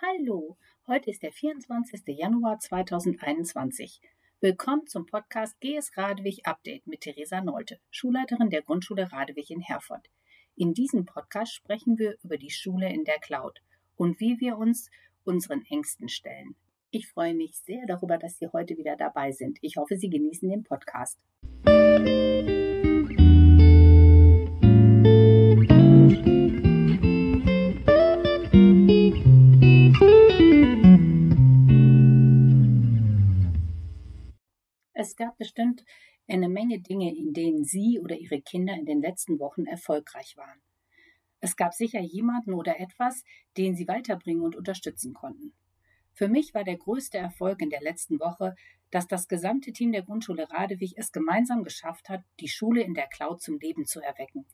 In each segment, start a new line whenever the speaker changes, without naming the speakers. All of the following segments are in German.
Hallo, heute ist der 24. Januar 2021. Willkommen zum Podcast GS Radewig Update mit Theresa Nolte, Schulleiterin der Grundschule Radewig in Herford. In diesem Podcast sprechen wir über die Schule in der Cloud und wie wir uns unseren Ängsten stellen. Ich freue mich sehr darüber, dass Sie heute wieder dabei sind. Ich hoffe, Sie genießen den Podcast. Es gab bestimmt eine Menge Dinge, in denen Sie oder Ihre Kinder in den letzten Wochen erfolgreich waren. Es gab sicher jemanden oder etwas, den Sie weiterbringen und unterstützen konnten. Für mich war der größte Erfolg in der letzten Woche, dass das gesamte Team der Grundschule Radewig es gemeinsam geschafft hat, die Schule in der Cloud zum Leben zu erwecken.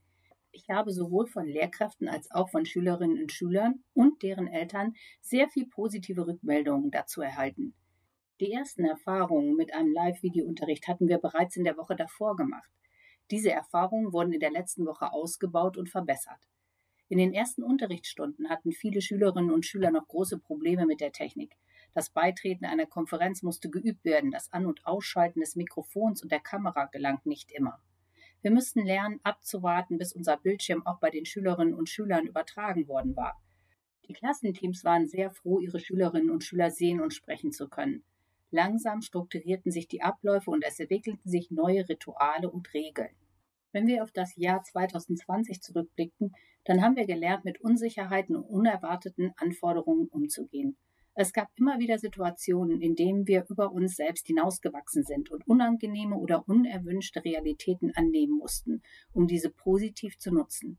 Ich habe sowohl von Lehrkräften als auch von Schülerinnen und Schülern und deren Eltern sehr viel positive Rückmeldungen dazu erhalten. Die ersten Erfahrungen mit einem Live-Videounterricht hatten wir bereits in der Woche davor gemacht. Diese Erfahrungen wurden in der letzten Woche ausgebaut und verbessert. In den ersten Unterrichtsstunden hatten viele Schülerinnen und Schüler noch große Probleme mit der Technik. Das Beitreten einer Konferenz musste geübt werden, das An- und Ausschalten des Mikrofons und der Kamera gelang nicht immer. Wir müssten lernen, abzuwarten, bis unser Bildschirm auch bei den Schülerinnen und Schülern übertragen worden war. Die Klassenteams waren sehr froh, ihre Schülerinnen und Schüler sehen und sprechen zu können. Langsam strukturierten sich die Abläufe und es entwickelten sich neue Rituale und Regeln. Wenn wir auf das Jahr 2020 zurückblickten, dann haben wir gelernt, mit Unsicherheiten und unerwarteten Anforderungen umzugehen. Es gab immer wieder Situationen, in denen wir über uns selbst hinausgewachsen sind und unangenehme oder unerwünschte Realitäten annehmen mussten, um diese positiv zu nutzen.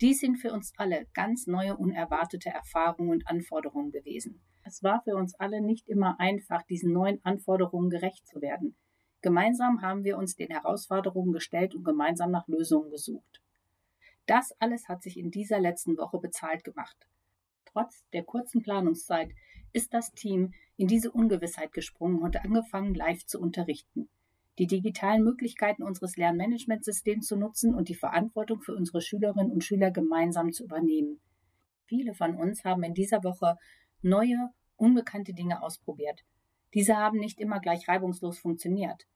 Dies sind für uns alle ganz neue, unerwartete Erfahrungen und Anforderungen gewesen. Es war für uns alle nicht immer einfach, diesen neuen Anforderungen gerecht zu werden. Gemeinsam haben wir uns den Herausforderungen gestellt und gemeinsam nach Lösungen gesucht. Das alles hat sich in dieser letzten Woche bezahlt gemacht. Trotz der kurzen Planungszeit ist das Team in diese Ungewissheit gesprungen und angefangen, live zu unterrichten, die digitalen Möglichkeiten unseres Lernmanagementsystems zu nutzen und die Verantwortung für unsere Schülerinnen und Schüler gemeinsam zu übernehmen. Viele von uns haben in dieser Woche neue unbekannte Dinge ausprobiert. Diese haben nicht immer gleich reibungslos funktioniert.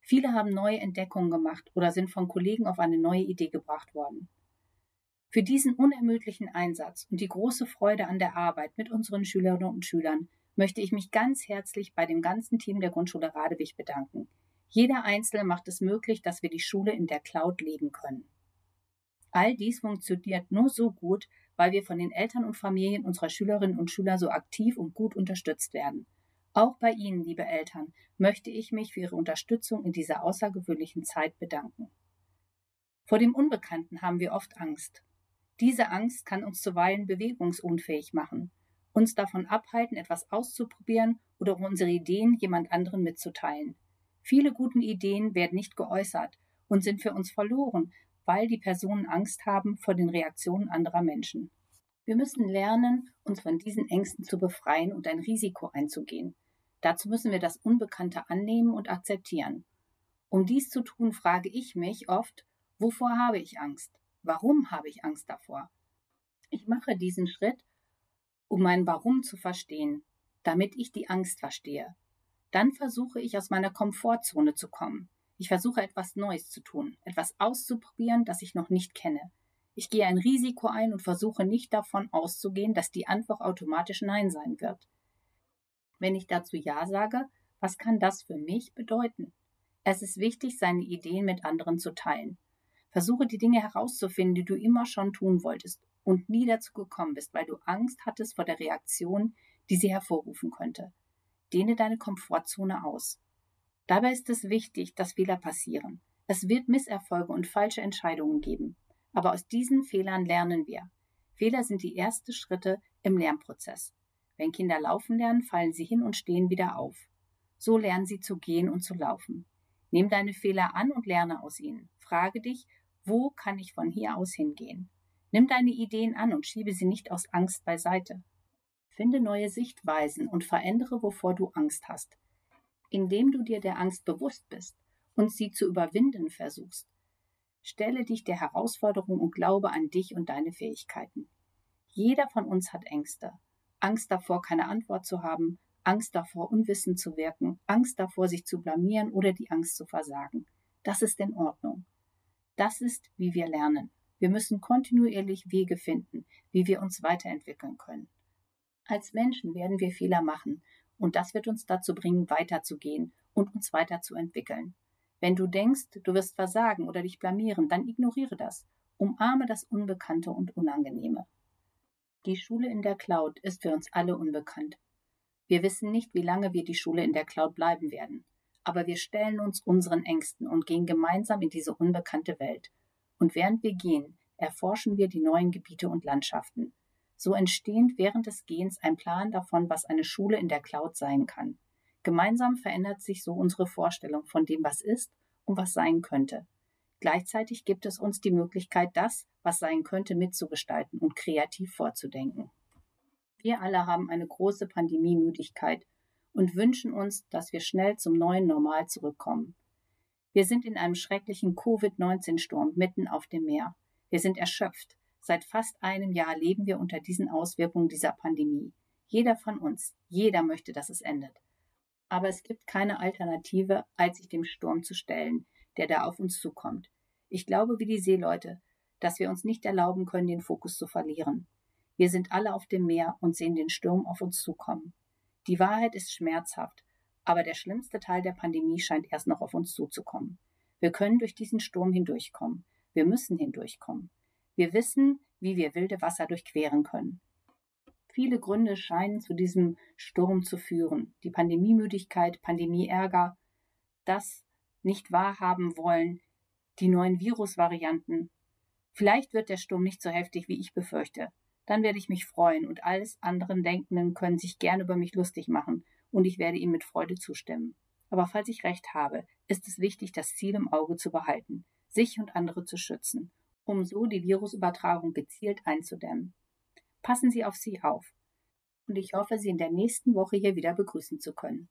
Viele haben neue Entdeckungen gemacht oder sind von Kollegen auf eine neue Idee gebracht worden. Für diesen unermüdlichen Einsatz und die große Freude an der Arbeit mit unseren Schülerinnen und Schülern möchte ich mich ganz herzlich bei dem ganzen Team der Grundschule Radewig bedanken. Jeder Einzelne macht es möglich, dass wir die Schule in der Cloud leben können. All dies funktioniert nur so gut, weil wir von den Eltern und Familien unserer Schülerinnen und Schüler so aktiv und gut unterstützt werden. Auch bei Ihnen, liebe Eltern, möchte ich mich für Ihre Unterstützung in dieser außergewöhnlichen Zeit bedanken. Vor dem Unbekannten haben wir oft Angst. Diese Angst kann uns zuweilen bewegungsunfähig machen, uns davon abhalten, etwas auszuprobieren oder unsere Ideen jemand anderen mitzuteilen. Viele guten Ideen werden nicht geäußert und sind für uns verloren, weil die Personen Angst haben vor den Reaktionen anderer Menschen. Wir müssen lernen, uns von diesen Ängsten zu befreien und ein Risiko einzugehen. Dazu müssen wir das Unbekannte annehmen und akzeptieren. Um dies zu tun, frage ich mich oft, wovor habe ich Angst? Warum habe ich Angst davor? Ich mache diesen Schritt, um mein Warum zu verstehen, damit ich die Angst verstehe. Dann versuche ich aus meiner Komfortzone zu kommen. Ich versuche etwas Neues zu tun, etwas auszuprobieren, das ich noch nicht kenne. Ich gehe ein Risiko ein und versuche nicht davon auszugehen, dass die Antwort automatisch Nein sein wird. Wenn ich dazu Ja sage, was kann das für mich bedeuten? Es ist wichtig, seine Ideen mit anderen zu teilen. Versuche die Dinge herauszufinden, die du immer schon tun wolltest und nie dazu gekommen bist, weil du Angst hattest vor der Reaktion, die sie hervorrufen könnte. Dehne deine Komfortzone aus. Dabei ist es wichtig, dass Fehler passieren. Es wird Misserfolge und falsche Entscheidungen geben. Aber aus diesen Fehlern lernen wir. Fehler sind die ersten Schritte im Lernprozess. Wenn Kinder laufen lernen, fallen sie hin und stehen wieder auf. So lernen sie zu gehen und zu laufen. Nimm deine Fehler an und lerne aus ihnen. Frage dich, wo kann ich von hier aus hingehen? Nimm deine Ideen an und schiebe sie nicht aus Angst beiseite. Finde neue Sichtweisen und verändere, wovor du Angst hast indem du dir der Angst bewusst bist und sie zu überwinden versuchst. Stelle dich der Herausforderung und glaube an dich und deine Fähigkeiten. Jeder von uns hat Ängste. Angst davor, keine Antwort zu haben, Angst davor, unwissend zu wirken, Angst davor, sich zu blamieren oder die Angst zu versagen. Das ist in Ordnung. Das ist, wie wir lernen. Wir müssen kontinuierlich Wege finden, wie wir uns weiterentwickeln können. Als Menschen werden wir Fehler machen, und das wird uns dazu bringen, weiterzugehen und uns weiterzuentwickeln. Wenn du denkst, du wirst versagen oder dich blamieren, dann ignoriere das. Umarme das Unbekannte und Unangenehme. Die Schule in der Cloud ist für uns alle unbekannt. Wir wissen nicht, wie lange wir die Schule in der Cloud bleiben werden, aber wir stellen uns unseren Ängsten und gehen gemeinsam in diese unbekannte Welt. Und während wir gehen, erforschen wir die neuen Gebiete und Landschaften. So entsteht während des Gehens ein Plan davon, was eine Schule in der Cloud sein kann. Gemeinsam verändert sich so unsere Vorstellung von dem, was ist und was sein könnte. Gleichzeitig gibt es uns die Möglichkeit, das, was sein könnte, mitzugestalten und kreativ vorzudenken. Wir alle haben eine große Pandemiemüdigkeit und wünschen uns, dass wir schnell zum neuen Normal zurückkommen. Wir sind in einem schrecklichen Covid-19-Sturm mitten auf dem Meer. Wir sind erschöpft. Seit fast einem Jahr leben wir unter diesen Auswirkungen dieser Pandemie. Jeder von uns, jeder möchte, dass es endet. Aber es gibt keine Alternative, als sich dem Sturm zu stellen, der da auf uns zukommt. Ich glaube wie die Seeleute, dass wir uns nicht erlauben können, den Fokus zu verlieren. Wir sind alle auf dem Meer und sehen den Sturm auf uns zukommen. Die Wahrheit ist schmerzhaft, aber der schlimmste Teil der Pandemie scheint erst noch auf uns zuzukommen. Wir können durch diesen Sturm hindurchkommen. Wir müssen hindurchkommen. Wir wissen, wie wir wilde Wasser durchqueren können. Viele Gründe scheinen zu diesem Sturm zu führen. Die Pandemiemüdigkeit, Pandemieärger, das nicht wahrhaben wollen, die neuen Virusvarianten. Vielleicht wird der Sturm nicht so heftig, wie ich befürchte. Dann werde ich mich freuen und alles anderen Denkenden können sich gern über mich lustig machen und ich werde ihm mit Freude zustimmen. Aber falls ich recht habe, ist es wichtig, das Ziel im Auge zu behalten, sich und andere zu schützen, um so die Virusübertragung gezielt einzudämmen. Passen Sie auf Sie auf. Und ich hoffe, Sie in der nächsten Woche hier wieder begrüßen zu können.